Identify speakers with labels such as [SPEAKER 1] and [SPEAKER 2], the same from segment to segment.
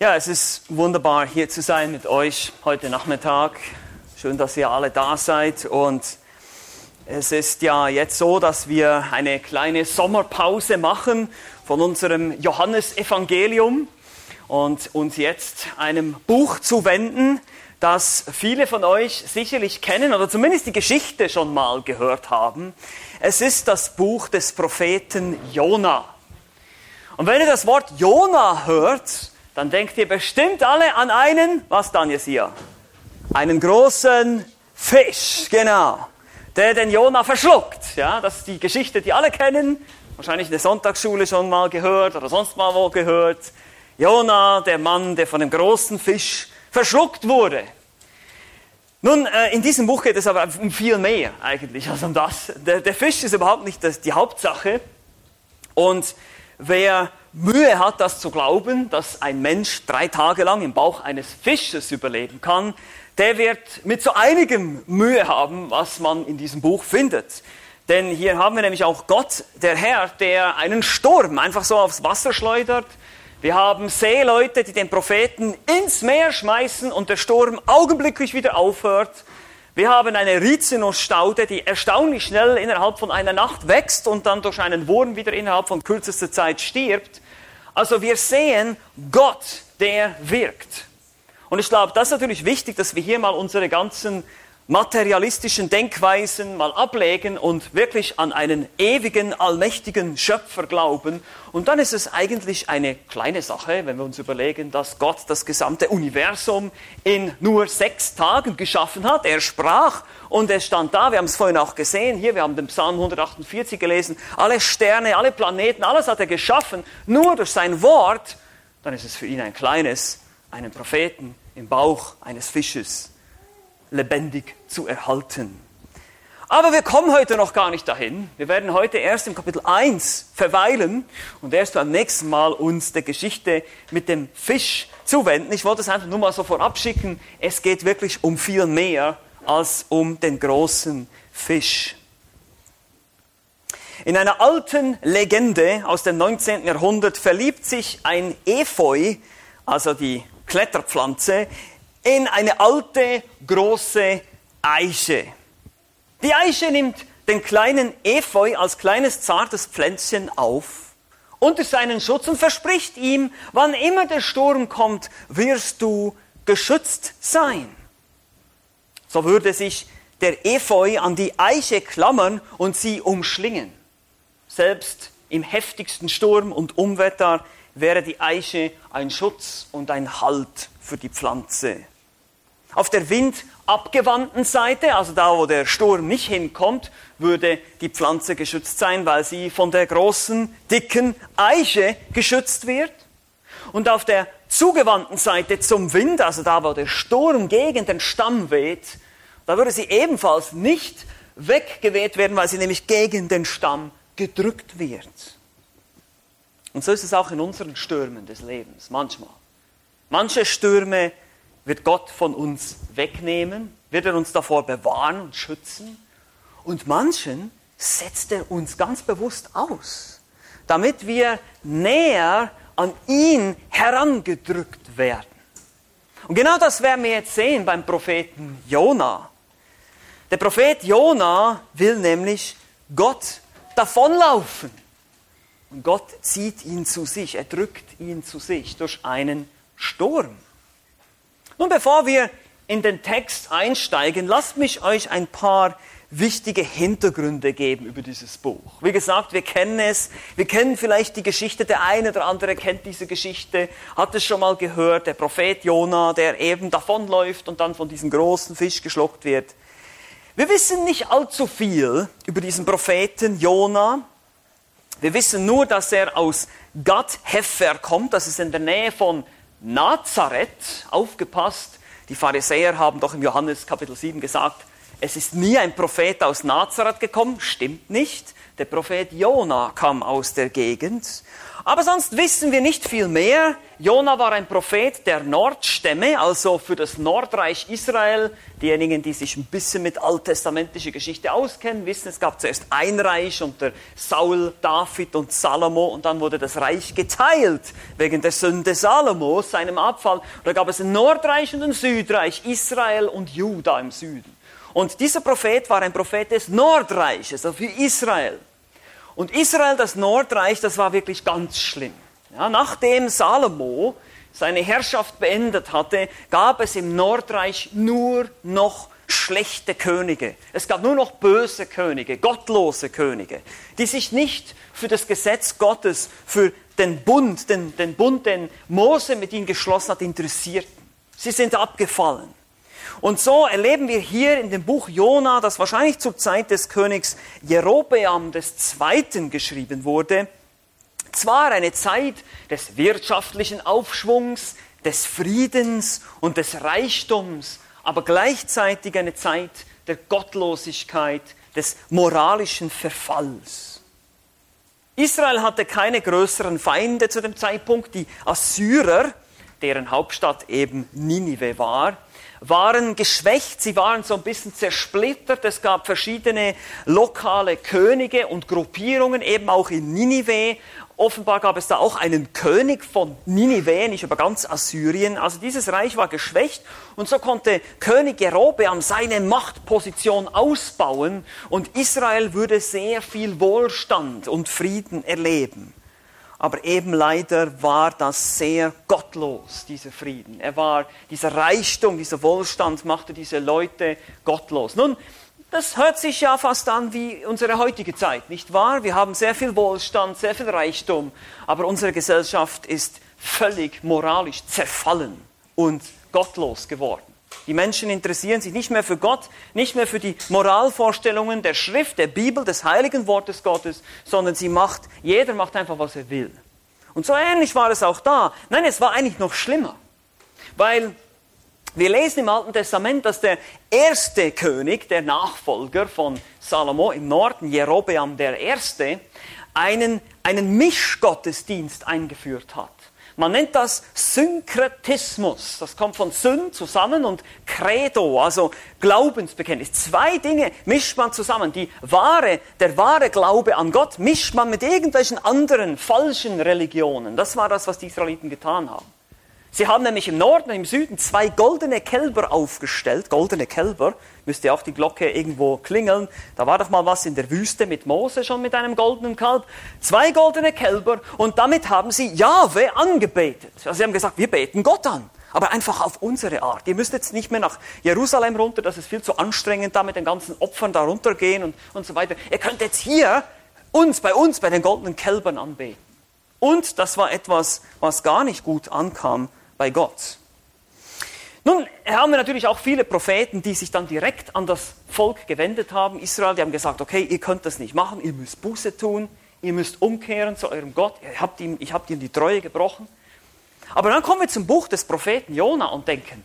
[SPEAKER 1] Ja, es ist wunderbar, hier zu sein mit euch heute Nachmittag. Schön, dass ihr alle da seid. Und es ist ja jetzt so, dass wir eine kleine Sommerpause machen von unserem Johannesevangelium und uns jetzt einem Buch zuwenden, das viele von euch sicherlich kennen oder zumindest die Geschichte schon mal gehört haben. Es ist das Buch des Propheten Jona. Und wenn ihr das Wort Jona hört, dann denkt ihr bestimmt alle an einen, was dann jetzt hier? Einen großen Fisch, genau, der den Jona verschluckt. Ja, das ist die Geschichte, die alle kennen, wahrscheinlich in der Sonntagsschule schon mal gehört oder sonst mal wo gehört. Jona, der Mann, der von dem großen Fisch verschluckt wurde. Nun, äh, in diesem Buch geht es aber um viel mehr eigentlich als um das. Der, Fisch ist überhaupt nicht die Hauptsache. Und wer Mühe hat, das zu glauben, dass ein Mensch drei Tage lang im Bauch eines Fisches überleben kann, der wird mit so einigem Mühe haben, was man in diesem Buch findet. Denn hier haben wir nämlich auch Gott, der Herr, der einen Sturm einfach so aufs Wasser schleudert. Wir haben Seeleute, die den Propheten ins Meer schmeißen und der Sturm augenblicklich wieder aufhört. Wir haben eine Rizinusstaude, die erstaunlich schnell innerhalb von einer Nacht wächst und dann durch einen Wurm wieder innerhalb von kürzester Zeit stirbt. Also wir sehen Gott, der wirkt. Und ich glaube, das ist natürlich wichtig, dass wir hier mal unsere ganzen materialistischen Denkweisen mal ablegen und wirklich an einen ewigen, allmächtigen Schöpfer glauben. Und dann ist es eigentlich eine kleine Sache, wenn wir uns überlegen, dass Gott das gesamte Universum in nur sechs Tagen geschaffen hat. Er sprach und es stand da, wir haben es vorhin auch gesehen, hier, wir haben den Psalm 148 gelesen, alle Sterne, alle Planeten, alles hat er geschaffen, nur durch sein Wort. Dann ist es für ihn ein kleines, einen Propheten im Bauch eines Fisches lebendig zu erhalten. Aber wir kommen heute noch gar nicht dahin. Wir werden heute erst im Kapitel 1 verweilen und erst beim nächsten Mal uns der Geschichte mit dem Fisch zuwenden. Ich wollte es einfach nur mal so vorab schicken. Es geht wirklich um viel mehr als um den großen Fisch. In einer alten Legende aus dem 19. Jahrhundert verliebt sich ein Efeu, also die Kletterpflanze, in eine alte, große Eiche. Die Eiche nimmt den kleinen Efeu als kleines, zartes Pflänzchen auf unter seinen Schutz und verspricht ihm, wann immer der Sturm kommt, wirst du geschützt sein. So würde sich der Efeu an die Eiche klammern und sie umschlingen. Selbst im heftigsten Sturm und Umwetter wäre die Eiche ein Schutz und ein Halt für die Pflanze. Auf der windabgewandten Seite, also da, wo der Sturm nicht hinkommt, würde die Pflanze geschützt sein, weil sie von der großen, dicken Eiche geschützt wird. Und auf der zugewandten Seite zum Wind, also da, wo der Sturm gegen den Stamm weht, da würde sie ebenfalls nicht weggeweht werden, weil sie nämlich gegen den Stamm gedrückt wird. Und so ist es auch in unseren Stürmen des Lebens, manchmal. Manche Stürme wird Gott von uns wegnehmen, wird er uns davor bewahren und schützen. Und manchen setzt er uns ganz bewusst aus, damit wir näher an ihn herangedrückt werden. Und genau das werden wir jetzt sehen beim Propheten Jona. Der Prophet Jona will nämlich Gott davonlaufen. Und Gott zieht ihn zu sich, er drückt ihn zu sich durch einen Sturm. Nun, bevor wir in den Text einsteigen, lasst mich euch ein paar wichtige Hintergründe geben über dieses Buch. Wie gesagt, wir kennen es, wir kennen vielleicht die Geschichte, der eine oder andere kennt diese Geschichte, hat es schon mal gehört, der Prophet Jona, der eben davonläuft und dann von diesem großen Fisch geschluckt wird. Wir wissen nicht allzu viel über diesen Propheten Jona. Wir wissen nur, dass er aus Gad Hefer kommt, das ist in der Nähe von Nazareth, aufgepasst, die Pharisäer haben doch im Johannes Kapitel 7 gesagt, Es ist nie ein Prophet aus Nazareth gekommen, stimmt nicht. Der Prophet Jona kam aus der Gegend. Aber sonst wissen wir nicht viel mehr. Jona war ein Prophet der Nordstämme, also für das Nordreich Israel. Diejenigen, die sich ein bisschen mit alttestamentlicher Geschichte auskennen, wissen, es gab zuerst ein Reich unter Saul, David und Salomo und dann wurde das Reich geteilt wegen der Sünde Salomos, seinem Abfall. Und da gab es ein Nordreich und ein Südreich, Israel und Juda im Süden. Und dieser Prophet war ein Prophet des Nordreiches, also für Israel. Und Israel, das Nordreich, das war wirklich ganz schlimm. Ja, nachdem Salomo seine Herrschaft beendet hatte, gab es im Nordreich nur noch schlechte Könige. Es gab nur noch böse Könige, gottlose Könige, die sich nicht für das Gesetz Gottes, für den Bund, den, den Bund, den Mose mit ihnen geschlossen hat, interessierten. Sie sind abgefallen. Und so erleben wir hier in dem Buch Jona, das wahrscheinlich zur Zeit des Königs Jerobeam II. geschrieben wurde, zwar eine Zeit des wirtschaftlichen Aufschwungs, des Friedens und des Reichtums, aber gleichzeitig eine Zeit der Gottlosigkeit, des moralischen Verfalls. Israel hatte keine größeren Feinde zu dem Zeitpunkt, die Assyrer, deren Hauptstadt eben Ninive war, waren geschwächt, sie waren so ein bisschen zersplittert. Es gab verschiedene lokale Könige und Gruppierungen, eben auch in Ninive. Offenbar gab es da auch einen König von Ninive, nicht aber ganz Assyrien. Also dieses Reich war geschwächt und so konnte König Jerobeam seine Machtposition ausbauen und Israel würde sehr viel Wohlstand und Frieden erleben. Aber eben leider war das sehr gottlos, dieser Frieden. Er war, dieser Reichtum, dieser Wohlstand machte diese Leute gottlos. Nun, das hört sich ja fast an wie unsere heutige Zeit, nicht wahr? Wir haben sehr viel Wohlstand, sehr viel Reichtum, aber unsere Gesellschaft ist völlig moralisch zerfallen und gottlos geworden. Die Menschen interessieren sich nicht mehr für Gott, nicht mehr für die Moralvorstellungen der Schrift, der Bibel, des heiligen Wortes Gottes, sondern sie macht, jeder macht einfach, was er will. Und so ähnlich war es auch da. Nein, es war eigentlich noch schlimmer. Weil wir lesen im Alten Testament, dass der erste König, der Nachfolger von Salomo im Norden, Jerobeam der Erste, einen, einen Mischgottesdienst eingeführt hat. Man nennt das Synkretismus. Das kommt von Syn zusammen und Credo, also Glaubensbekenntnis. Zwei Dinge mischt man zusammen. Die wahre, der wahre Glaube an Gott mischt man mit irgendwelchen anderen falschen Religionen. Das war das, was die Israeliten getan haben. Sie haben nämlich im Norden und im Süden zwei goldene Kälber aufgestellt. Goldene Kälber, müsste auch die Glocke irgendwo klingeln. Da war doch mal was in der Wüste mit Mose schon mit einem goldenen Kalb. Zwei goldene Kälber und damit haben sie Jahwe angebetet. Also sie haben gesagt, wir beten Gott an. Aber einfach auf unsere Art. Ihr müsst jetzt nicht mehr nach Jerusalem runter, das ist viel zu anstrengend, da mit den ganzen Opfern da runtergehen und, und so weiter. Ihr könnt jetzt hier uns, bei uns, bei den goldenen Kälbern anbeten. Und das war etwas, was gar nicht gut ankam bei Gott. Nun haben wir natürlich auch viele Propheten, die sich dann direkt an das Volk gewendet haben, Israel, die haben gesagt, okay, ihr könnt das nicht machen, ihr müsst Buße tun, ihr müsst umkehren zu eurem Gott, ihr habt ihm, ich habt ihm die Treue gebrochen. Aber dann kommen wir zum Buch des Propheten Jona und denken,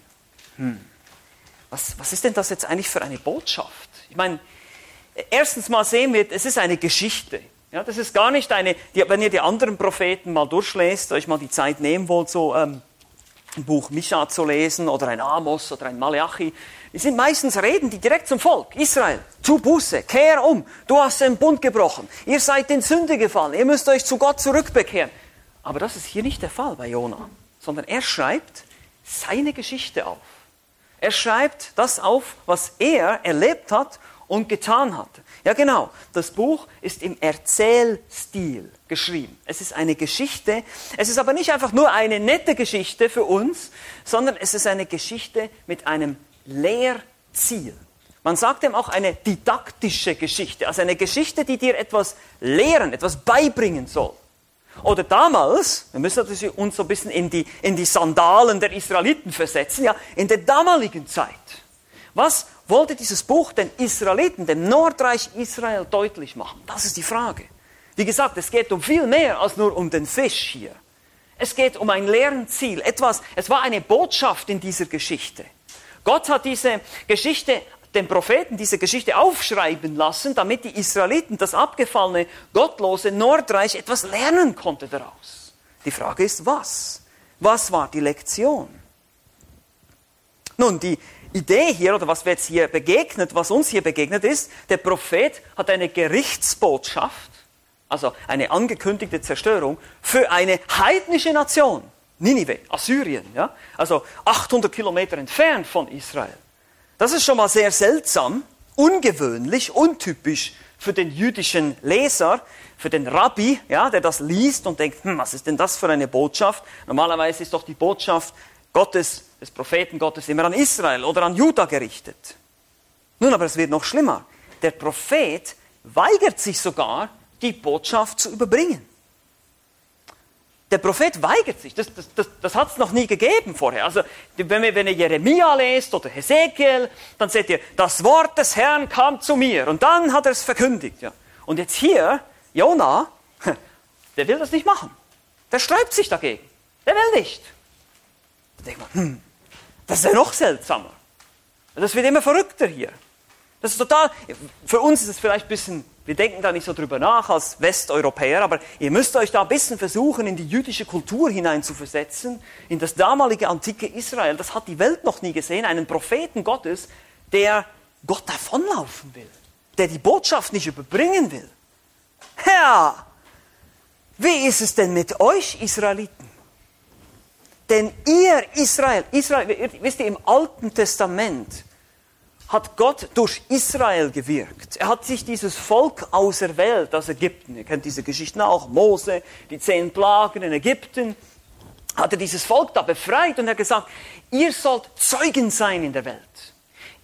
[SPEAKER 1] hm, was, was ist denn das jetzt eigentlich für eine Botschaft? Ich meine, erstens mal sehen wir, es ist eine Geschichte. Ja, das ist gar nicht eine, die, wenn ihr die anderen Propheten mal durchlässt, euch mal die Zeit nehmen wollt, so ähm, ein Buch Mischa zu lesen oder ein Amos oder ein Malachi. Die sind meistens Reden, die direkt zum Volk. Israel, tu Buße, kehr um. Du hast den Bund gebrochen. Ihr seid in Sünde gefallen. Ihr müsst euch zu Gott zurückbekehren. Aber das ist hier nicht der Fall bei Jona, sondern er schreibt seine Geschichte auf. Er schreibt das auf, was er erlebt hat und getan hat. Ja genau, das Buch ist im Erzählstil geschrieben. Es ist eine Geschichte, es ist aber nicht einfach nur eine nette Geschichte für uns, sondern es ist eine Geschichte mit einem Lehrziel. Man sagt dem auch eine didaktische Geschichte, also eine Geschichte, die dir etwas lehren, etwas beibringen soll. Oder damals, wir müssen uns so ein bisschen in die, in die Sandalen der Israeliten versetzen, ja, in der damaligen Zeit. Was wollte dieses Buch den Israeliten, dem Nordreich Israel deutlich machen? Das ist die Frage. Wie gesagt, es geht um viel mehr als nur um den Fisch hier. Es geht um ein Lernziel, etwas, es war eine Botschaft in dieser Geschichte. Gott hat diese Geschichte den Propheten diese Geschichte aufschreiben lassen, damit die Israeliten, das abgefallene, gottlose Nordreich, etwas lernen konnte daraus. Die Frage ist, was? Was war die Lektion? Nun, die Idee hier, oder was wir jetzt hier begegnet, was uns hier begegnet ist, der Prophet hat eine Gerichtsbotschaft, also eine angekündigte Zerstörung, für eine heidnische Nation, Ninive, Assyrien, ja? also 800 Kilometer entfernt von Israel. Das ist schon mal sehr seltsam, ungewöhnlich, untypisch für den jüdischen Leser, für den Rabbi, ja, der das liest und denkt, hm, was ist denn das für eine Botschaft? Normalerweise ist doch die Botschaft Gottes, des Propheten Gottes immer an Israel oder an Juda gerichtet. Nun, aber es wird noch schlimmer. Der Prophet weigert sich sogar, die Botschaft zu überbringen. Der Prophet weigert sich. Das, das, das, das hat es noch nie gegeben vorher. Also, wenn ihr, wenn ihr Jeremia lest oder Hesekiel, dann seht ihr, das Wort des Herrn kam zu mir und dann hat er es verkündigt. Ja. Und jetzt hier, Jona, der will das nicht machen. Der sträubt sich dagegen. Der will nicht. Da denkt man, hm, das ist ja noch seltsamer. Das wird immer verrückter hier. Das ist total, für uns ist es vielleicht ein bisschen wir denken da nicht so drüber nach als Westeuropäer, aber ihr müsst euch da ein bisschen versuchen, in die jüdische Kultur hineinzuversetzen, in das damalige antike Israel. Das hat die Welt noch nie gesehen. Einen Propheten Gottes, der Gott davonlaufen will, der die Botschaft nicht überbringen will. Herr, wie ist es denn mit euch Israeliten? Denn ihr Israel, Israel, wisst ihr, im Alten Testament, hat Gott durch Israel gewirkt. Er hat sich dieses Volk auserwählt aus Ägypten. Ihr kennt diese Geschichten auch. Mose, die zehn Plagen in Ägypten. Hat er dieses Volk da befreit und er hat gesagt, ihr sollt Zeugen sein in der Welt.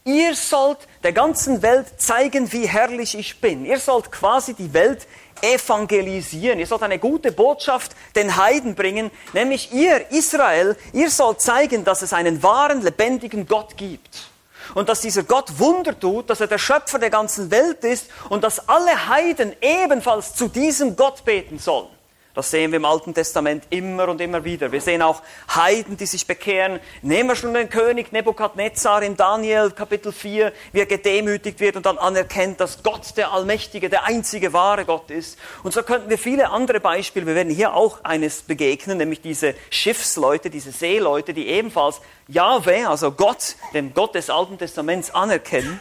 [SPEAKER 1] Ihr sollt der ganzen Welt zeigen, wie herrlich ich bin. Ihr sollt quasi die Welt evangelisieren. Ihr sollt eine gute Botschaft den Heiden bringen, nämlich ihr, Israel, ihr sollt zeigen, dass es einen wahren, lebendigen Gott gibt und dass dieser Gott Wunder tut, dass er der Schöpfer der ganzen Welt ist und dass alle Heiden ebenfalls zu diesem Gott beten sollen. Das sehen wir im Alten Testament immer und immer wieder. Wir sehen auch Heiden, die sich bekehren. Nehmen wir schon den König Nebukadnezar in Daniel Kapitel 4, wie er gedemütigt wird und dann anerkennt, dass Gott der Allmächtige, der einzige wahre Gott ist. Und so könnten wir viele andere Beispiele, wir werden hier auch eines begegnen, nämlich diese Schiffsleute, diese Seeleute, die ebenfalls Yahweh, also Gott, den Gott des Alten Testaments anerkennen.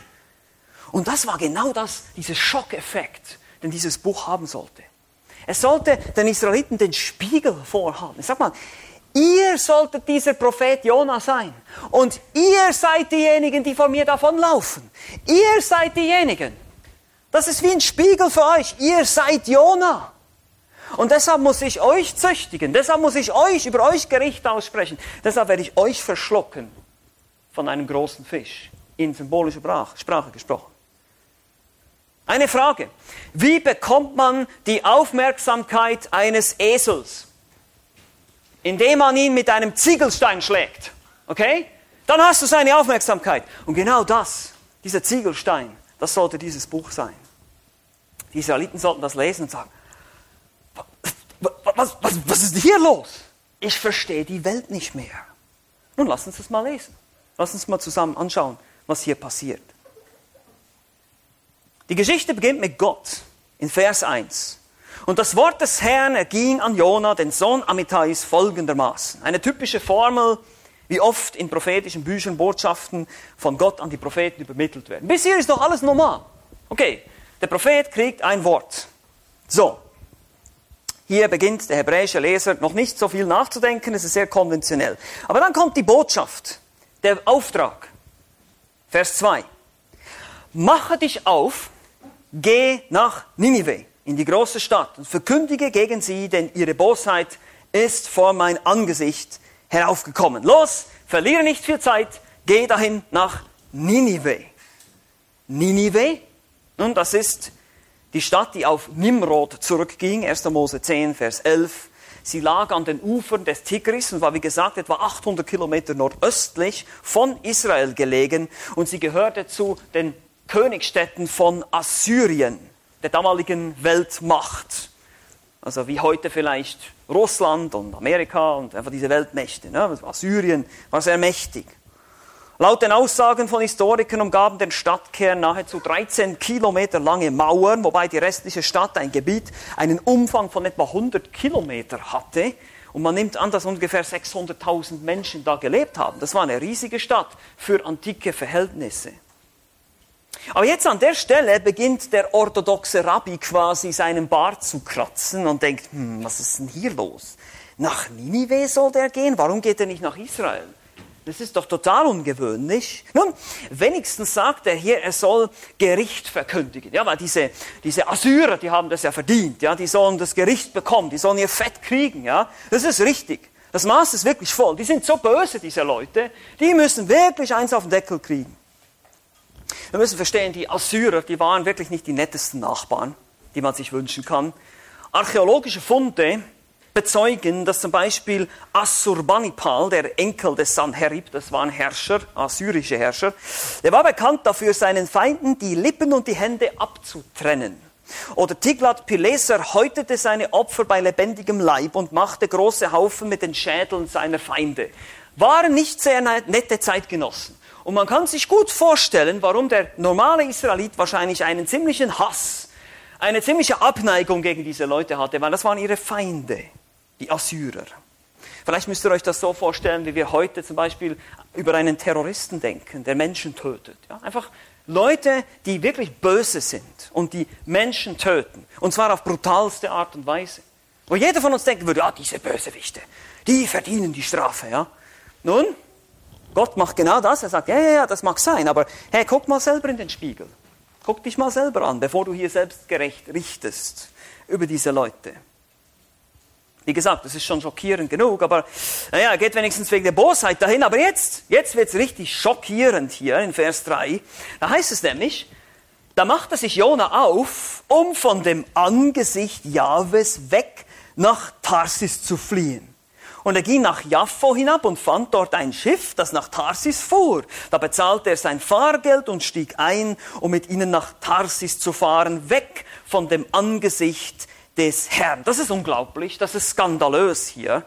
[SPEAKER 1] Und das war genau das, dieser Schockeffekt, den dieses Buch haben sollte. Es sollte den Israeliten den Spiegel vorhalten. Sag mal, ihr solltet dieser Prophet Jona sein. Und ihr seid diejenigen, die vor mir davonlaufen. Ihr seid diejenigen. Das ist wie ein Spiegel für euch. Ihr seid Jona. Und deshalb muss ich euch züchtigen. Deshalb muss ich euch über euch Gericht aussprechen. Deshalb werde ich euch verschlucken von einem großen Fisch. In symbolischer Sprache gesprochen. Eine Frage. Wie bekommt man die Aufmerksamkeit eines Esels? Indem man ihn mit einem Ziegelstein schlägt. Okay? Dann hast du seine Aufmerksamkeit. Und genau das, dieser Ziegelstein, das sollte dieses Buch sein. Die Israeliten sollten das lesen und sagen, was, was, was ist hier los? Ich verstehe die Welt nicht mehr. Nun lass uns das mal lesen. Lass uns mal zusammen anschauen, was hier passiert. Die Geschichte beginnt mit Gott in Vers 1. Und das Wort des Herrn erging an Jona, den Sohn Amittais, folgendermaßen. Eine typische Formel, wie oft in prophetischen Büchern Botschaften von Gott an die Propheten übermittelt werden. Bis hier ist doch alles normal. Okay, der Prophet kriegt ein Wort. So, hier beginnt der hebräische Leser noch nicht so viel nachzudenken, es ist sehr konventionell. Aber dann kommt die Botschaft, der Auftrag. Vers 2. Mache dich auf geh nach Ninive, in die große Stadt, und verkündige gegen sie, denn ihre Bosheit ist vor mein Angesicht heraufgekommen. Los, verliere nicht viel Zeit, geh dahin nach Ninive. Ninive, nun, das ist die Stadt, die auf Nimrod zurückging, 1. Mose 10, Vers 11. Sie lag an den Ufern des Tigris und war, wie gesagt, etwa 800 Kilometer nordöstlich von Israel gelegen und sie gehörte zu den Königstädten von Assyrien, der damaligen Weltmacht. Also wie heute vielleicht Russland und Amerika und einfach diese Weltmächte. Ne? Assyrien war sehr mächtig. Laut den Aussagen von Historikern umgaben den Stadtkern nahezu 13 Kilometer lange Mauern, wobei die restliche Stadt ein Gebiet einen Umfang von etwa 100 Kilometer hatte. Und man nimmt an, dass ungefähr 600.000 Menschen da gelebt haben. Das war eine riesige Stadt für antike Verhältnisse. Aber jetzt an der Stelle beginnt der orthodoxe Rabbi quasi seinen Bart zu kratzen und denkt, hm, was ist denn hier los? Nach Ninive soll der gehen? Warum geht er nicht nach Israel? Das ist doch total ungewöhnlich. Nun, wenigstens sagt er hier, er soll Gericht verkündigen. Ja, weil diese, diese Assyrer, die haben das ja verdient. Ja, die sollen das Gericht bekommen. Die sollen ihr Fett kriegen. Ja, das ist richtig. Das Maß ist wirklich voll. Die sind so böse, diese Leute. Die müssen wirklich eins auf den Deckel kriegen. Wir müssen verstehen, die Assyrer, die waren wirklich nicht die nettesten Nachbarn, die man sich wünschen kann. Archäologische Funde bezeugen, dass zum Beispiel Assurbanipal, der Enkel des Sanherib, das war ein Herrscher, assyrische Herrscher, der war bekannt dafür, seinen Feinden die Lippen und die Hände abzutrennen. Oder Tiglat-Pileser häutete seine Opfer bei lebendigem Leib und machte große Haufen mit den Schädeln seiner Feinde. Waren nicht sehr nette Zeitgenossen. Und man kann sich gut vorstellen, warum der normale Israelit wahrscheinlich einen ziemlichen Hass, eine ziemliche Abneigung gegen diese Leute hatte, weil das waren ihre Feinde die Assyrer. Vielleicht müsst ihr euch das so vorstellen, wie wir heute zum Beispiel über einen Terroristen denken, der Menschen tötet. Ja, einfach Leute, die wirklich böse sind und die Menschen töten. Und zwar auf brutalste Art und Weise. Wo jeder von uns denken würde, ja, diese Bösewichte, die verdienen die Strafe. Ja. Nun, Gott macht genau das. Er sagt, ja, ja, ja, das mag sein, aber hey, guck mal selber in den Spiegel. Guck dich mal selber an, bevor du hier selbstgerecht richtest über diese Leute. Wie gesagt, das ist schon schockierend genug, aber naja, geht wenigstens wegen der Bosheit dahin. Aber jetzt, jetzt wird es richtig schockierend hier in Vers 3. Da heißt es nämlich, da machte sich Jona auf, um von dem Angesicht Jahwes weg nach Tarsis zu fliehen. Und er ging nach Jaffo hinab und fand dort ein Schiff, das nach Tarsis fuhr. Da bezahlte er sein Fahrgeld und stieg ein, um mit ihnen nach Tarsis zu fahren, weg von dem Angesicht des Herrn. Das ist unglaublich, das ist skandalös hier.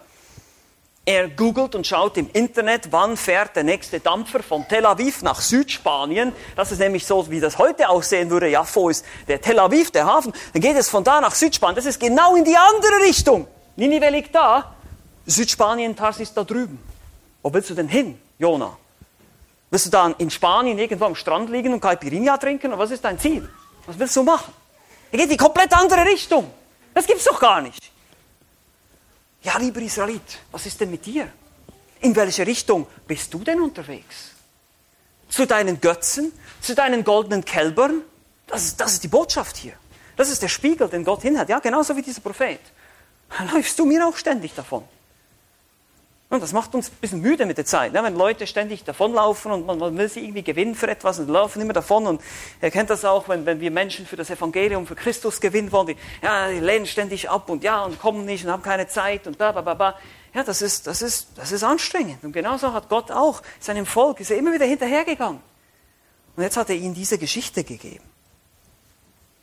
[SPEAKER 1] Er googelt und schaut im Internet, wann fährt der nächste Dampfer von Tel Aviv nach Südspanien. Das ist nämlich so, wie das heute aussehen würde. Jaffo ist der Tel Aviv, der Hafen. Dann geht es von da nach Südspanien. Das ist genau in die andere Richtung. Ninive liegt da. Südspanien, Tarsis da drüben. Wo willst du denn hin, Jona? Willst du dann in Spanien irgendwo am Strand liegen und Caipirinha trinken? Oder was ist dein Ziel? Was willst du machen? Er geht in die komplett andere Richtung. Das gibt's doch gar nicht. Ja, lieber Israelit, was ist denn mit dir? In welche Richtung bist du denn unterwegs? Zu deinen Götzen? Zu deinen goldenen Kälbern? Das ist, das ist die Botschaft hier. Das ist der Spiegel, den Gott hinhat. Ja, genauso wie dieser Prophet. Läufst du mir auch ständig davon. Und das macht uns ein bisschen müde mit der Zeit, ne? wenn Leute ständig davonlaufen und man, man, will sie irgendwie gewinnen für etwas und laufen immer davon. Und ihr kennt das auch, wenn, wenn wir Menschen für das Evangelium, für Christus gewinnen wollen, die, ja, die lehnen ständig ab und ja und kommen nicht und haben keine Zeit und bla bla bla. bla. Ja, das ist, das, ist, das ist anstrengend. Und genauso hat Gott auch seinem Volk, ist er immer wieder hinterhergegangen. Und jetzt hat er ihnen diese Geschichte gegeben.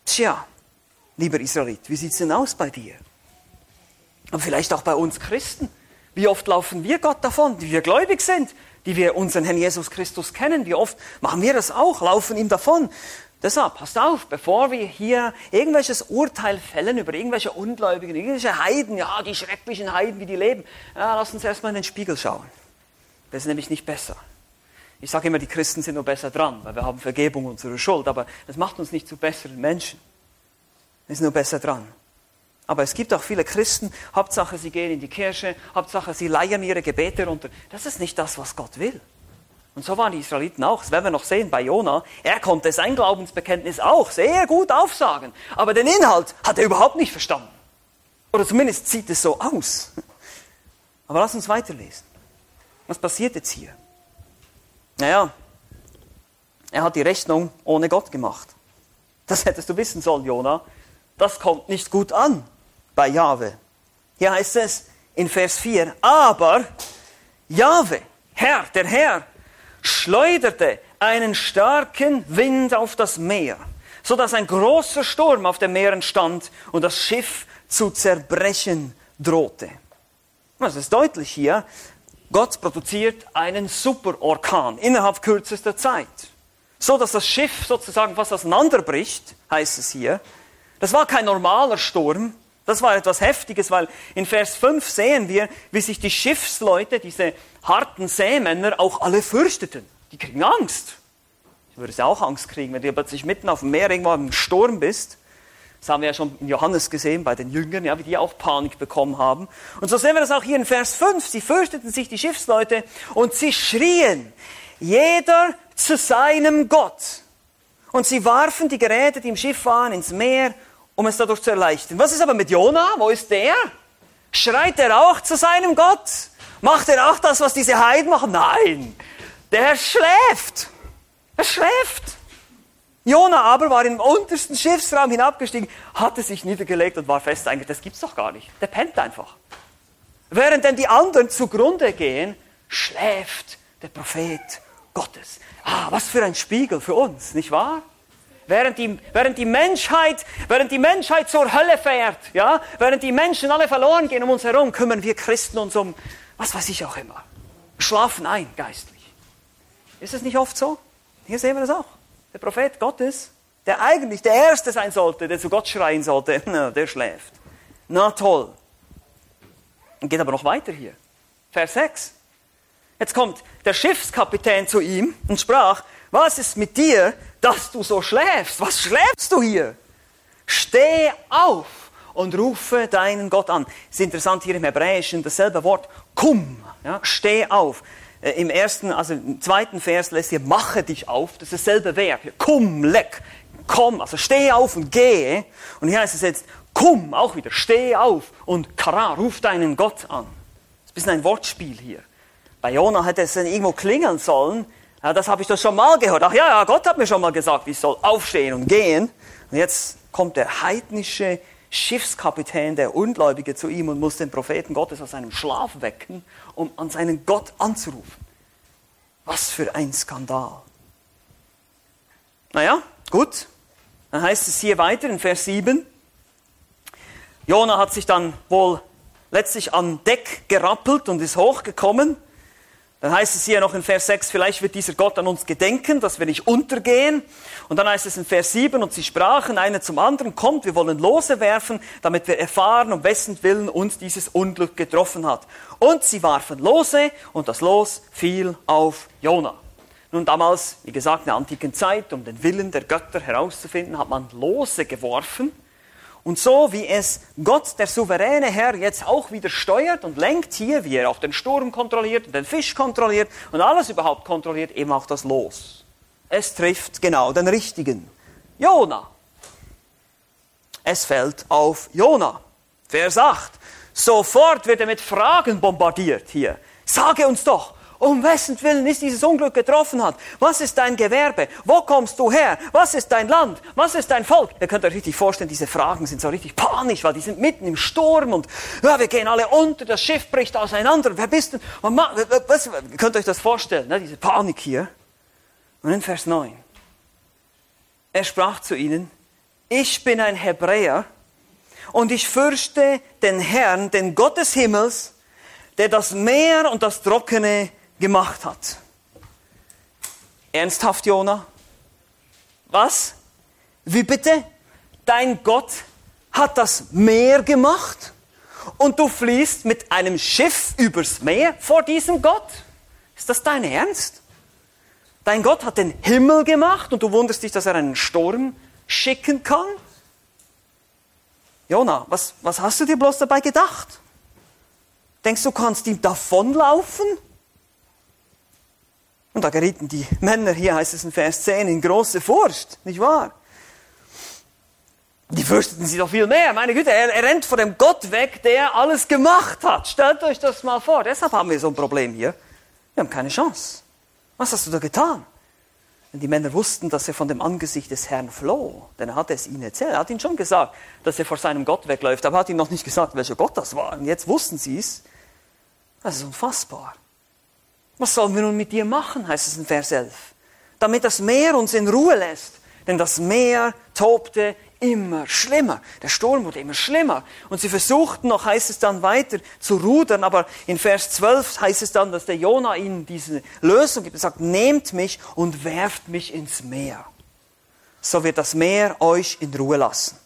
[SPEAKER 1] Tja, lieber Israelit, wie sieht's denn aus bei dir? Und vielleicht auch bei uns Christen. Wie oft laufen wir Gott davon, die wir gläubig sind, die wir unseren Herrn Jesus Christus kennen? Wie oft machen wir das auch, laufen ihm davon? Deshalb, passt auf, bevor wir hier irgendwelches Urteil fällen über irgendwelche Ungläubigen, irgendwelche Heiden, ja, die schrecklichen Heiden, wie die leben, ja, lass uns erstmal in den Spiegel schauen. Das ist nämlich nicht besser. Ich sage immer, die Christen sind nur besser dran, weil wir haben Vergebung unserer Schuld, aber das macht uns nicht zu besseren Menschen. Wir sind nur besser dran. Aber es gibt auch viele Christen, Hauptsache sie gehen in die Kirche, Hauptsache sie leiern ihre Gebete runter. Das ist nicht das, was Gott will. Und so waren die Israeliten auch. Das werden wir noch sehen bei Jona. Er konnte sein Glaubensbekenntnis auch sehr gut aufsagen. Aber den Inhalt hat er überhaupt nicht verstanden. Oder zumindest sieht es so aus. Aber lass uns weiterlesen. Was passiert jetzt hier? Naja, er hat die Rechnung ohne Gott gemacht. Das hättest du wissen sollen, Jona. Das kommt nicht gut an bei Jahwe. Hier heißt es in Vers 4, aber Jahwe, Herr, der Herr, schleuderte einen starken Wind auf das Meer, so dass ein großer Sturm auf dem Meer entstand und das Schiff zu zerbrechen drohte. Das ist deutlich hier. Gott produziert einen Superorkan innerhalb kürzester Zeit. So dass das Schiff sozusagen fast auseinanderbricht, heißt es hier. Das war kein normaler Sturm, das war etwas Heftiges, weil in Vers 5 sehen wir, wie sich die Schiffsleute, diese harten Seemänner, auch alle fürchteten. Die kriegen Angst. Du würdest ja auch Angst kriegen, wenn du plötzlich mitten auf dem Meer irgendwo im Sturm bist. Das haben wir ja schon in Johannes gesehen, bei den Jüngern, ja, wie die auch Panik bekommen haben. Und so sehen wir das auch hier in Vers 5. Sie fürchteten sich, die Schiffsleute, und sie schrien, jeder zu seinem Gott. Und sie warfen die Geräte, die im Schiff waren, ins Meer, um es dadurch zu erleichtern. Was ist aber mit Jona? Wo ist der? Schreit er auch zu seinem Gott? Macht er auch das, was diese Heiden machen? Nein, der schläft. Er schläft. Jona aber war im untersten Schiffsraum hinabgestiegen, hatte sich niedergelegt und war fest eigentlich, das gibt's doch gar nicht. Der pennt einfach. Während denn die anderen zugrunde gehen, schläft der Prophet Gottes. Ah, was für ein Spiegel für uns, nicht wahr? Während die, während die Menschheit, während die Menschheit zur Hölle fährt, ja, während die Menschen alle verloren gehen um uns herum, kümmern wir Christen uns um, was weiß ich auch immer. Schlafen ein, geistlich. Ist es nicht oft so? Hier sehen wir das auch. Der Prophet Gottes, der eigentlich der Erste sein sollte, der zu Gott schreien sollte, na, der schläft. Na toll. Und geht aber noch weiter hier. Vers 6. Jetzt kommt der Schiffskapitän zu ihm und sprach, was ist mit dir, dass du so schläfst? Was schläfst du hier? Steh auf und rufe deinen Gott an. Es ist interessant hier im Hebräischen dasselbe Wort, kum, ja, steh auf. Äh, Im ersten, also im zweiten Vers lässt hier, mache dich auf, das ist dasselbe Verb. Kum, leck, komm, also steh auf und gehe. Und hier heißt es jetzt, kum, auch wieder, steh auf und kara, ruf deinen Gott an. Das ist ein bisschen ein Wortspiel hier. Bei Jona hätte es dann irgendwo klingeln sollen. Ja, das habe ich doch schon mal gehört. Ach ja, ja, Gott hat mir schon mal gesagt, ich soll aufstehen und gehen. Und jetzt kommt der heidnische Schiffskapitän, der Ungläubige, zu ihm und muss den Propheten Gottes aus seinem Schlaf wecken, um an seinen Gott anzurufen. Was für ein Skandal. Naja, gut. Dann heißt es hier weiter in Vers 7. Jona hat sich dann wohl letztlich an Deck gerappelt und ist hochgekommen dann heißt es hier noch in Vers 6, vielleicht wird dieser Gott an uns gedenken, dass wir nicht untergehen. Und dann heißt es in Vers 7, und sie sprachen einer zum anderen, kommt, wir wollen Lose werfen, damit wir erfahren, um wessen Willen uns dieses Unglück getroffen hat. Und sie warfen Lose, und das Los fiel auf Jona. Nun damals, wie gesagt, in der antiken Zeit, um den Willen der Götter herauszufinden, hat man Lose geworfen. Und so wie es Gott, der souveräne Herr, jetzt auch wieder steuert und lenkt hier, wie er auch den Sturm kontrolliert und den Fisch kontrolliert und alles überhaupt kontrolliert, eben auch das Los. Es trifft genau den richtigen. Jona. Es fällt auf Jona. Vers 8. Sofort wird er mit Fragen bombardiert hier. Sage uns doch, um wessen Willen ist dieses Unglück getroffen hat. Was ist dein Gewerbe? Wo kommst du her? Was ist dein Land? Was ist dein Volk? Ihr könnt euch richtig vorstellen, diese Fragen sind so richtig panisch, weil die sind mitten im Sturm und ja, wir gehen alle unter, das Schiff bricht auseinander. Wer bist du? Was, ihr könnt euch das vorstellen, ne? diese Panik hier. Und in Vers 9. Er sprach zu ihnen, ich bin ein Hebräer und ich fürchte den Herrn, den Gott des Himmels, der das Meer und das Trockene gemacht hat. Ernsthaft, Jona? Was? Wie bitte? Dein Gott hat das Meer gemacht und du fließt mit einem Schiff übers Meer vor diesem Gott? Ist das dein Ernst? Dein Gott hat den Himmel gemacht und du wunderst dich, dass er einen Sturm schicken kann? Jona, was, was hast du dir bloß dabei gedacht? Denkst du, kannst ihm davonlaufen? Und da gerieten die Männer, hier heißt es in Vers 10, in große Furcht, nicht wahr? Die fürchteten sich doch viel mehr. Meine Güte, er, er rennt vor dem Gott weg, der alles gemacht hat. Stellt euch das mal vor. Deshalb haben wir so ein Problem hier. Wir haben keine Chance. Was hast du da getan? Denn die Männer wussten, dass er von dem Angesicht des Herrn floh. Denn er hatte es ihnen erzählt. Er hat ihnen schon gesagt, dass er vor seinem Gott wegläuft. Aber er hat ihnen noch nicht gesagt, welcher Gott das war. Und jetzt wussten sie es. Das ist unfassbar. Was sollen wir nun mit dir machen, heißt es in Vers 11. Damit das Meer uns in Ruhe lässt. Denn das Meer tobte immer schlimmer. Der Sturm wurde immer schlimmer. Und sie versuchten noch, heißt es dann weiter, zu rudern. Aber in Vers 12 heißt es dann, dass der Jona ihnen diese Lösung gibt. Er sagt, nehmt mich und werft mich ins Meer. So wird das Meer euch in Ruhe lassen.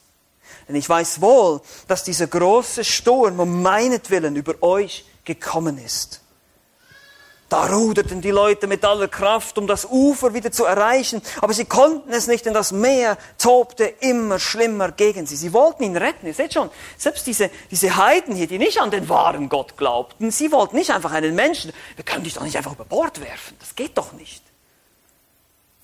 [SPEAKER 1] Denn ich weiß wohl, dass dieser große Sturm um meinetwillen über euch gekommen ist. Da ruderten die Leute mit aller Kraft, um das Ufer wieder zu erreichen, aber sie konnten es nicht, denn das Meer tobte immer schlimmer gegen sie. Sie wollten ihn retten. Ihr seht schon, selbst diese, diese Heiden hier, die nicht an den wahren Gott glaubten, sie wollten nicht einfach einen Menschen, wir können dich doch nicht einfach über Bord werfen, das geht doch nicht.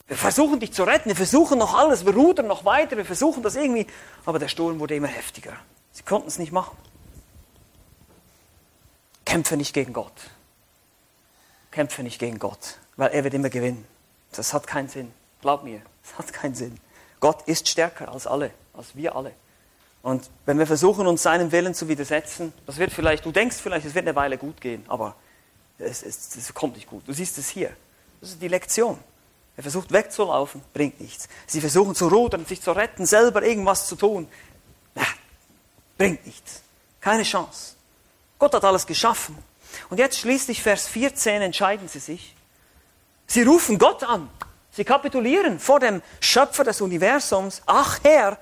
[SPEAKER 1] Wir versuchen dich zu retten, wir versuchen noch alles, wir rudern noch weiter, wir versuchen das irgendwie, aber der Sturm wurde immer heftiger. Sie konnten es nicht machen. Kämpfe nicht gegen Gott kämpfe nicht gegen Gott, weil er wird immer gewinnen. Das hat keinen Sinn. Glaub mir, das hat keinen Sinn. Gott ist stärker als alle, als wir alle. Und wenn wir versuchen, uns seinem Willen zu widersetzen, das wird vielleicht, du denkst vielleicht, es wird eine Weile gut gehen, aber es, es, es kommt nicht gut. Du siehst es hier. Das ist die Lektion. Er versucht wegzulaufen, bringt nichts. Sie versuchen zu rudern, sich zu retten, selber irgendwas zu tun. Ja, bringt nichts. Keine Chance. Gott hat alles geschaffen. Und jetzt schließlich Vers 14 entscheiden sie sich. Sie rufen Gott an. Sie kapitulieren vor dem Schöpfer des Universums. Ach Herr,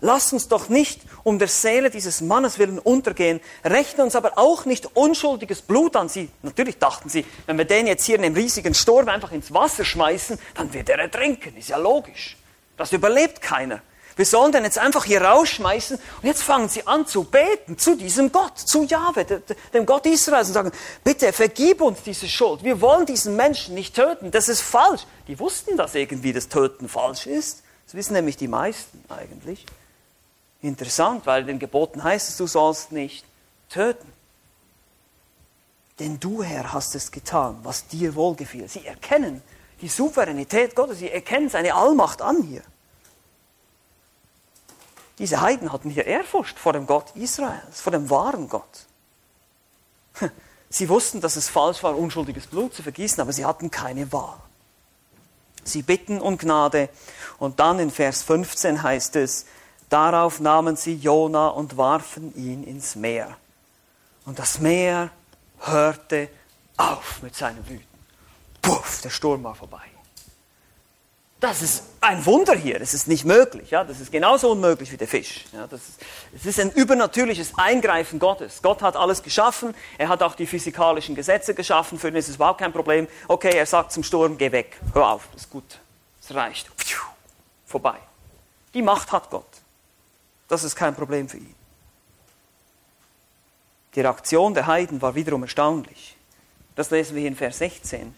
[SPEAKER 1] lass uns doch nicht um der Seele dieses Mannes willen untergehen, rechnen uns aber auch nicht unschuldiges Blut an. Sie, natürlich dachten sie, wenn wir den jetzt hier in einem riesigen Sturm einfach ins Wasser schmeißen, dann wird er ertrinken. Ist ja logisch. Das überlebt keiner. Wir sollen den jetzt einfach hier rausschmeißen und jetzt fangen sie an zu beten zu diesem Gott, zu Jahwe, dem Gott Israels und sagen, bitte vergib uns diese Schuld. Wir wollen diesen Menschen nicht töten. Das ist falsch. Die wussten, dass irgendwie das Töten falsch ist. Das wissen nämlich die meisten eigentlich. Interessant, weil in den Geboten heißt es, du sollst nicht töten. Denn du, Herr, hast es getan, was dir wohlgefiel. Sie erkennen die Souveränität Gottes, sie erkennen seine Allmacht an hier. Diese Heiden hatten hier Ehrfurcht vor dem Gott Israels, vor dem wahren Gott. Sie wussten, dass es falsch war, unschuldiges Blut zu vergießen, aber sie hatten keine Wahl. Sie bitten um Gnade und dann in Vers 15 heißt es, darauf nahmen sie Jona und warfen ihn ins Meer. Und das Meer hörte auf mit seinem Wüten. Puff, der Sturm war vorbei. Das ist ein Wunder hier, das ist nicht möglich. Ja? Das ist genauso unmöglich wie der Fisch. Ja? Das ist, es ist ein übernatürliches Eingreifen Gottes. Gott hat alles geschaffen, er hat auch die physikalischen Gesetze geschaffen, für ihn ist es überhaupt kein Problem. Okay, er sagt zum Sturm, geh weg, hör auf, das ist gut, es reicht. Vorbei. Die Macht hat Gott. Das ist kein Problem für ihn. Die Reaktion der Heiden war wiederum erstaunlich. Das lesen wir hier in Vers 16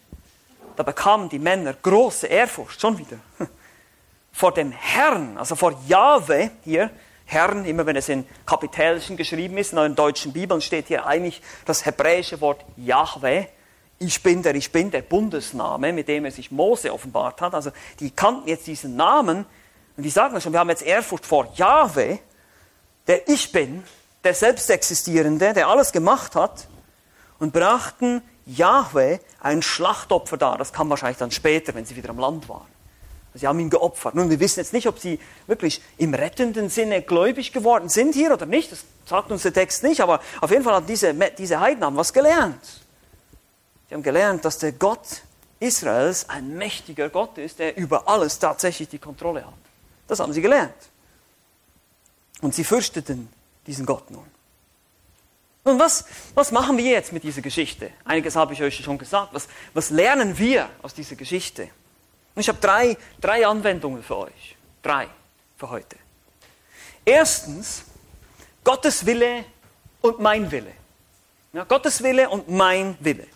[SPEAKER 1] da bekamen die Männer große Ehrfurcht, schon wieder, vor dem Herrn, also vor Jahwe hier, Herrn, immer wenn es in Kapitälischen geschrieben ist, in euren deutschen Bibeln steht hier eigentlich das hebräische Wort Jahwe. Ich bin der, ich bin der Bundesname, mit dem er sich Mose offenbart hat. Also die kannten jetzt diesen Namen und die sagen schon, wir haben jetzt Ehrfurcht vor Jahwe, der Ich bin, der Selbstexistierende, der alles gemacht hat und brachten Jahwe ein Schlachtopfer dar. Das kam wahrscheinlich dann später, wenn sie wieder am Land waren. Sie haben ihn geopfert. Nun, wir wissen jetzt nicht, ob sie wirklich im rettenden Sinne gläubig geworden sind hier oder nicht. Das sagt uns der Text nicht, aber auf jeden Fall haben diese, diese Heiden haben was gelernt. Sie haben gelernt, dass der Gott Israels ein mächtiger Gott ist, der über alles tatsächlich die Kontrolle hat. Das haben sie gelernt. Und sie fürchteten diesen Gott nun. Nun, was, was machen wir jetzt mit dieser Geschichte? Einiges habe ich euch schon gesagt. Was, was lernen wir aus dieser Geschichte? Und ich habe drei, drei Anwendungen für euch. Drei für heute. Erstens, Gottes Wille und mein Wille. Ja, Gottes Wille und mein Wille.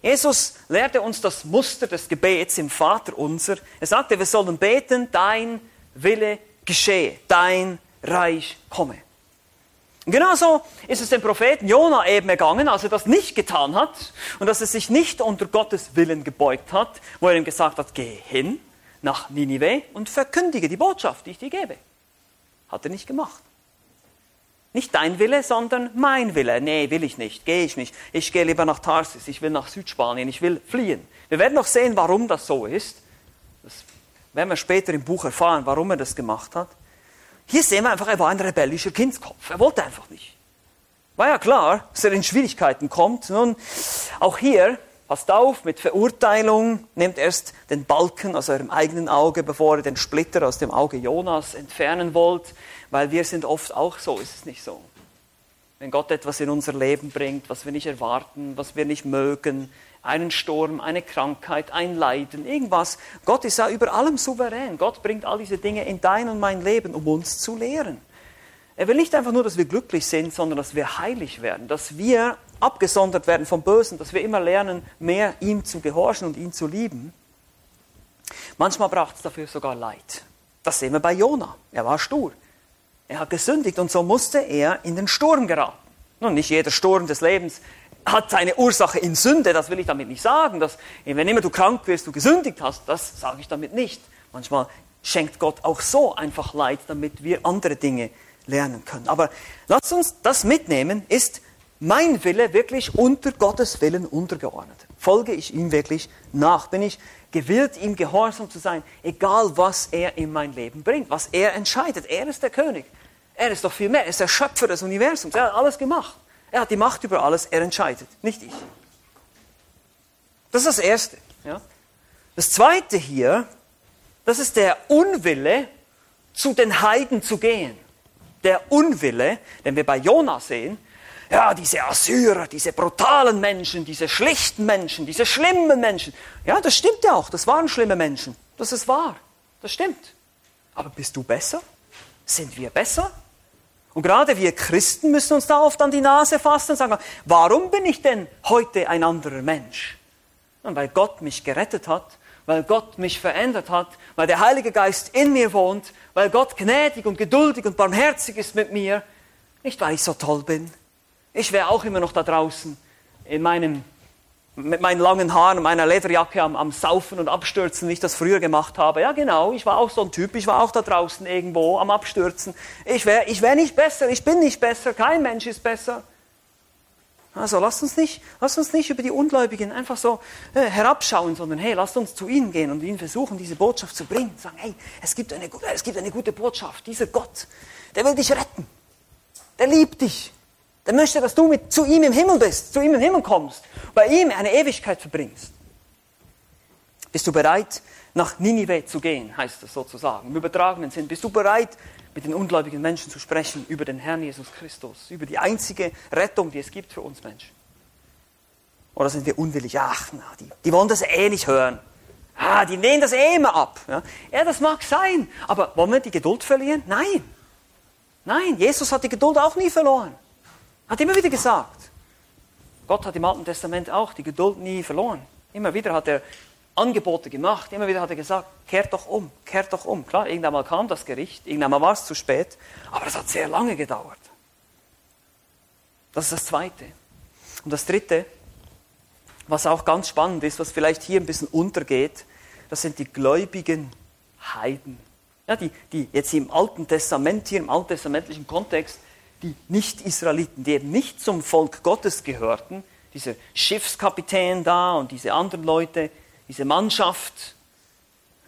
[SPEAKER 1] Jesus lehrte uns das Muster des Gebets im Vater unser. Er sagte, wir sollen beten, dein Wille geschehe, dein Reich komme. Und genauso ist es dem Propheten Jona eben ergangen, als er das nicht getan hat und dass er sich nicht unter Gottes Willen gebeugt hat, wo er ihm gesagt hat, geh hin nach Ninive und verkündige die Botschaft, die ich dir gebe. Hat er nicht gemacht. Nicht dein Wille, sondern mein Wille. Nee, will ich nicht, gehe ich nicht. Ich gehe lieber nach Tarsis, ich will nach Südspanien, ich will fliehen. Wir werden noch sehen, warum das so ist. Das werden wir später im Buch erfahren, warum er das gemacht hat. Hier sehen wir einfach, er war ein rebellischer Kindskopf. Er wollte einfach nicht. War ja klar, dass er in Schwierigkeiten kommt. Nun, auch hier, passt auf, mit Verurteilung, nehmt erst den Balken aus eurem eigenen Auge, bevor ihr den Splitter aus dem Auge Jonas entfernen wollt, weil wir sind oft auch so, ist es nicht so? Wenn Gott etwas in unser Leben bringt, was wir nicht erwarten, was wir nicht mögen, einen Sturm, eine Krankheit, ein Leiden, irgendwas. Gott ist ja über allem souverän. Gott bringt all diese Dinge in dein und mein Leben, um uns zu lehren. Er will nicht einfach nur, dass wir glücklich sind, sondern dass wir heilig werden, dass wir abgesondert werden vom Bösen, dass wir immer lernen, mehr ihm zu gehorchen und ihn zu lieben. Manchmal braucht es dafür sogar Leid. Das sehen wir bei Jona. Er war stur. Er hat gesündigt und so musste er in den Sturm geraten. Nun, nicht jeder Sturm des Lebens hat seine Ursache in Sünde, das will ich damit nicht sagen. Dass, wenn immer du krank wirst, du gesündigt hast, das sage ich damit nicht. Manchmal schenkt Gott auch so einfach Leid, damit wir andere Dinge lernen können. Aber lasst uns das mitnehmen, ist mein Wille wirklich unter Gottes Willen untergeordnet? Folge ich ihm wirklich nach? Bin ich gewillt, ihm gehorsam zu sein, egal was er in mein Leben bringt, was er entscheidet? Er ist der König. Er ist doch viel mehr. Er ist der Schöpfer des Universums. Er hat alles gemacht. Er hat die Macht über alles, er entscheidet, nicht ich. Das ist das Erste. Ja? Das Zweite hier, das ist der Unwille, zu den Heiden zu gehen. Der Unwille, den wir bei Jona sehen, ja, diese Assyrer, diese brutalen Menschen, diese schlichten Menschen, diese schlimmen Menschen. Ja, das stimmt ja auch, das waren schlimme Menschen. Das ist wahr, das stimmt. Aber bist du besser? Sind wir besser? Und gerade wir Christen müssen uns da oft an die Nase fassen und sagen, warum bin ich denn heute ein anderer Mensch? Und weil Gott mich gerettet hat, weil Gott mich verändert hat, weil der Heilige Geist in mir wohnt, weil Gott gnädig und geduldig und barmherzig ist mit mir, nicht weil ich so toll bin. Ich wäre auch immer noch da draußen in meinem mit meinen langen Haaren und meiner Lederjacke am, am Saufen und Abstürzen, wie ich das früher gemacht habe. Ja, genau, ich war auch so ein Typ, ich war auch da draußen irgendwo am Abstürzen. Ich wäre ich wär nicht besser, ich bin nicht besser, kein Mensch ist besser. Also lasst uns nicht, lasst uns nicht über die Ungläubigen einfach so äh, herabschauen, sondern hey, lasst uns zu ihnen gehen und ihnen versuchen, diese Botschaft zu bringen. Sagen, hey, es gibt eine, es gibt eine gute Botschaft. Dieser Gott, der will dich retten. Der liebt dich. Der möchte, dass du mit, zu ihm im Himmel bist, zu ihm im Himmel kommst, bei ihm eine Ewigkeit verbringst. Bist du bereit, nach Ninive zu gehen, heißt das sozusagen. Im übertragenen Sinn. Bist du bereit, mit den ungläubigen Menschen zu sprechen über den Herrn Jesus Christus, über die einzige Rettung, die es gibt für uns Menschen? Oder sind wir unwillig? Ach, na, die, die wollen das eh nicht hören. Ah, die lehnen das eh immer ab. Ja, das mag sein. Aber wollen wir die Geduld verlieren? Nein. Nein, Jesus hat die Geduld auch nie verloren. Hat immer wieder gesagt. Gott hat im Alten Testament auch die Geduld nie verloren. Immer wieder hat er Angebote gemacht, immer wieder hat er gesagt, kehrt doch um, kehrt doch um. Klar, irgendwann mal kam das Gericht, irgendwann mal war es zu spät, aber es hat sehr lange gedauert. Das ist das Zweite. Und das Dritte, was auch ganz spannend ist, was vielleicht hier ein bisschen untergeht, das sind die gläubigen Heiden. Ja, die, die jetzt im Alten Testament, hier im alttestamentlichen Kontext, die Nicht-Israeliten, die eben nicht zum Volk Gottes gehörten, dieser Schiffskapitän da und diese anderen Leute, diese Mannschaft,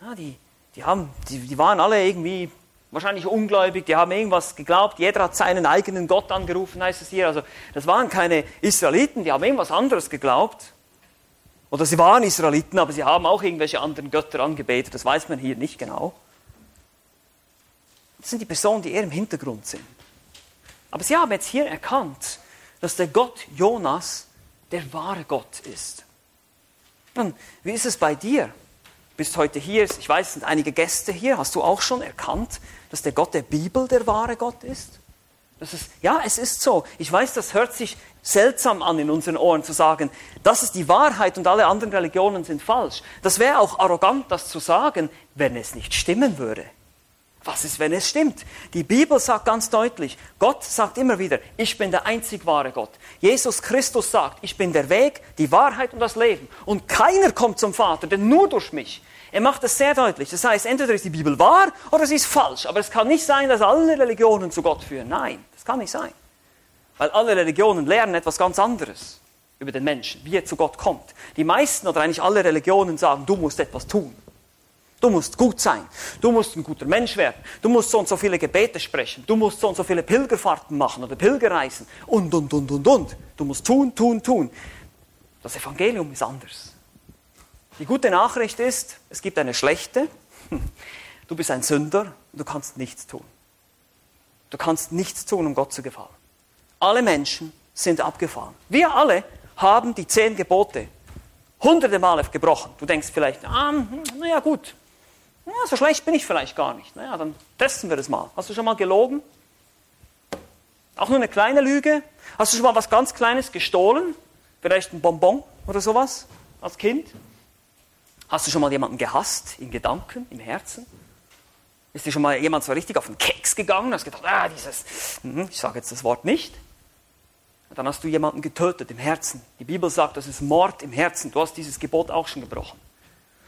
[SPEAKER 1] ja, die, die, haben, die, die waren alle irgendwie wahrscheinlich ungläubig, die haben irgendwas geglaubt, jeder hat seinen eigenen Gott angerufen, heißt es hier. Also das waren keine Israeliten, die haben irgendwas anderes geglaubt. Oder sie waren Israeliten, aber sie haben auch irgendwelche anderen Götter angebetet, das weiß man hier nicht genau. Das sind die Personen, die eher im Hintergrund sind. Aber sie haben jetzt hier erkannt, dass der Gott Jonas der wahre Gott ist. Nun, wie ist es bei dir? Bist heute hier, ich weiß, es sind einige Gäste hier. Hast du auch schon erkannt, dass der Gott der Bibel der wahre Gott ist? Das ist ja, es ist so. Ich weiß, das hört sich seltsam an in unseren Ohren zu sagen, das ist die Wahrheit und alle anderen Religionen sind falsch. Das wäre auch arrogant, das zu sagen, wenn es nicht stimmen würde. Was ist, wenn es stimmt? Die Bibel sagt ganz deutlich, Gott sagt immer wieder, ich bin der einzig wahre Gott. Jesus Christus sagt, ich bin der Weg, die Wahrheit und das Leben. Und keiner kommt zum Vater, denn nur durch mich. Er macht es sehr deutlich. Das heißt, entweder ist die Bibel wahr oder sie ist falsch. Aber es kann nicht sein, dass alle Religionen zu Gott führen. Nein, das kann nicht sein. Weil alle Religionen lernen etwas ganz anderes über den Menschen, wie er zu Gott kommt. Die meisten oder eigentlich alle Religionen sagen, du musst etwas tun. Du musst gut sein. Du musst ein guter Mensch werden. Du musst so und so viele Gebete sprechen. Du musst so und so viele Pilgerfahrten machen oder Pilgerreisen. Und, und, und, und, und. Du musst tun, tun, tun. Das Evangelium ist anders. Die gute Nachricht ist, es gibt eine schlechte. Du bist ein Sünder und du kannst nichts tun. Du kannst nichts tun, um Gott zu gefallen. Alle Menschen sind abgefahren. Wir alle haben die zehn Gebote hunderte Male gebrochen. Du denkst vielleicht, ah, naja gut, ja, so schlecht bin ich vielleicht gar nicht. Naja, dann testen wir das mal. Hast du schon mal gelogen? Auch nur eine kleine Lüge? Hast du schon mal was ganz Kleines gestohlen? Vielleicht ein Bonbon oder sowas als Kind? Hast du schon mal jemanden gehasst, in Gedanken, im Herzen? Ist dir schon mal jemand so richtig auf den Keks gegangen? Hast gedacht, ah, dieses, hm, ich sage jetzt das Wort nicht. Dann hast du jemanden getötet im Herzen. Die Bibel sagt, das ist Mord im Herzen. Du hast dieses Gebot auch schon gebrochen.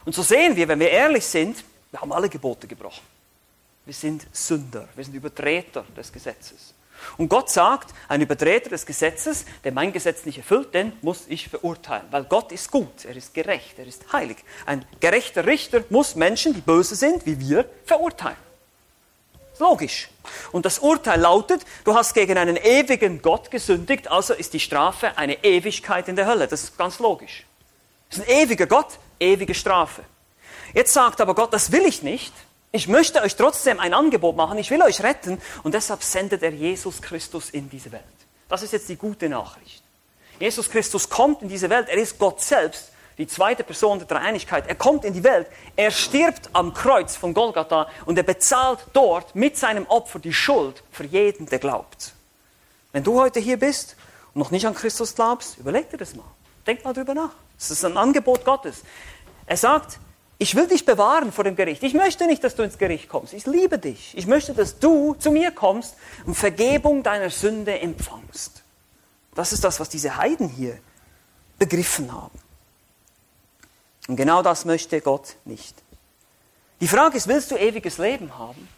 [SPEAKER 1] Und so sehen wir, wenn wir ehrlich sind, wir haben alle Gebote gebrochen. Wir sind Sünder, wir sind Übertreter des Gesetzes. Und Gott sagt, ein Übertreter des Gesetzes, der mein Gesetz nicht erfüllt, den muss ich verurteilen. Weil Gott ist gut, er ist gerecht, er ist heilig. Ein gerechter Richter muss Menschen, die böse sind, wie wir, verurteilen. Logisch. Und das Urteil lautet, du hast gegen einen ewigen Gott gesündigt, also ist die Strafe eine Ewigkeit in der Hölle. Das ist ganz logisch. Das ist ein ewiger Gott, ewige Strafe. Jetzt sagt aber Gott, das will ich nicht. Ich möchte euch trotzdem ein Angebot machen, ich will euch retten und deshalb sendet er Jesus Christus in diese Welt. Das ist jetzt die gute Nachricht. Jesus Christus kommt in diese Welt, er ist Gott selbst, die zweite Person der Dreieinigkeit. Er kommt in die Welt, er stirbt am Kreuz von Golgatha und er bezahlt dort mit seinem Opfer die Schuld für jeden, der glaubt. Wenn du heute hier bist und noch nicht an Christus glaubst, überleg dir das mal. Denk mal drüber nach. Das ist ein Angebot Gottes. Er sagt, ich will dich bewahren vor dem Gericht. Ich möchte nicht, dass du ins Gericht kommst. Ich liebe dich. Ich möchte, dass du zu mir kommst und Vergebung deiner Sünde empfangst. Das ist das, was diese Heiden hier begriffen haben. Und genau das möchte Gott nicht. Die Frage ist, willst du ewiges Leben haben?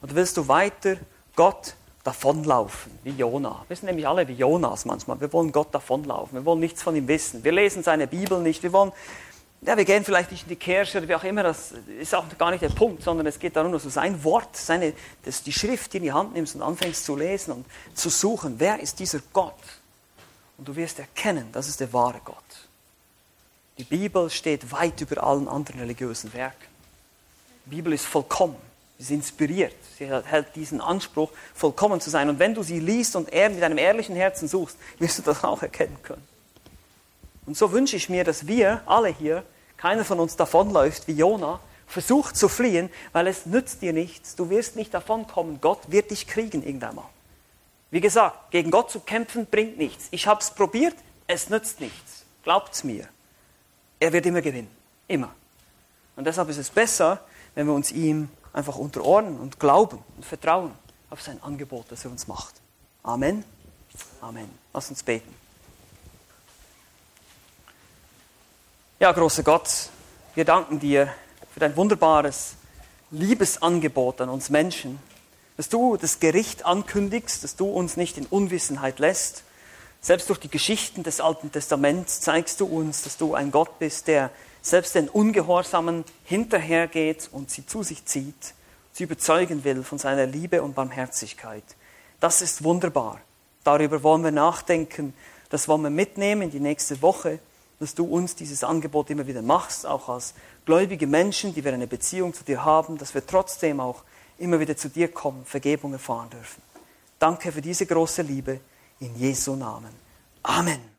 [SPEAKER 1] Oder willst du weiter Gott davonlaufen, wie Jona? Wir sind nämlich alle wie Jonas manchmal. Wir wollen Gott davonlaufen. Wir wollen nichts von ihm wissen. Wir lesen seine Bibel nicht. Wir wollen ja, wir gehen vielleicht nicht in die Kirche oder wie auch immer, das ist auch gar nicht der Punkt, sondern es geht darum, dass du sein Wort, seine, dass die Schrift in die Hand nimmst und anfängst zu lesen und zu suchen, wer ist dieser Gott? Und du wirst erkennen, das ist der wahre Gott. Die Bibel steht weit über allen anderen religiösen Werken. Die Bibel ist vollkommen, sie ist inspiriert, sie hält diesen Anspruch, vollkommen zu sein. Und wenn du sie liest und mit einem ehrlichen Herzen suchst, wirst du das auch erkennen können. Und so wünsche ich mir, dass wir alle hier, keiner von uns davonläuft wie Jona, versucht zu fliehen, weil es nützt dir nichts. Du wirst nicht davonkommen. Gott wird dich kriegen irgendwann mal. Wie gesagt, gegen Gott zu kämpfen bringt nichts. Ich habe es probiert, es nützt nichts. Glaubt's mir. Er wird immer gewinnen. Immer. Und deshalb ist es besser, wenn wir uns ihm einfach unterordnen und glauben und vertrauen auf sein Angebot, das er uns macht. Amen. Amen. Lass uns beten. Ja, großer Gott, wir danken dir für dein wunderbares Liebesangebot an uns Menschen, dass du das Gericht ankündigst, dass du uns nicht in Unwissenheit lässt. Selbst durch die Geschichten des Alten Testaments zeigst du uns, dass du ein Gott bist, der selbst den Ungehorsamen hinterhergeht und sie zu sich zieht, sie überzeugen will von seiner Liebe und Barmherzigkeit. Das ist wunderbar. Darüber wollen wir nachdenken, das wollen wir mitnehmen in die nächste Woche dass du uns dieses Angebot immer wieder machst, auch als gläubige Menschen, die wir eine Beziehung zu dir haben, dass wir trotzdem auch immer wieder zu dir kommen, Vergebung erfahren dürfen. Danke für diese große Liebe in Jesu Namen. Amen.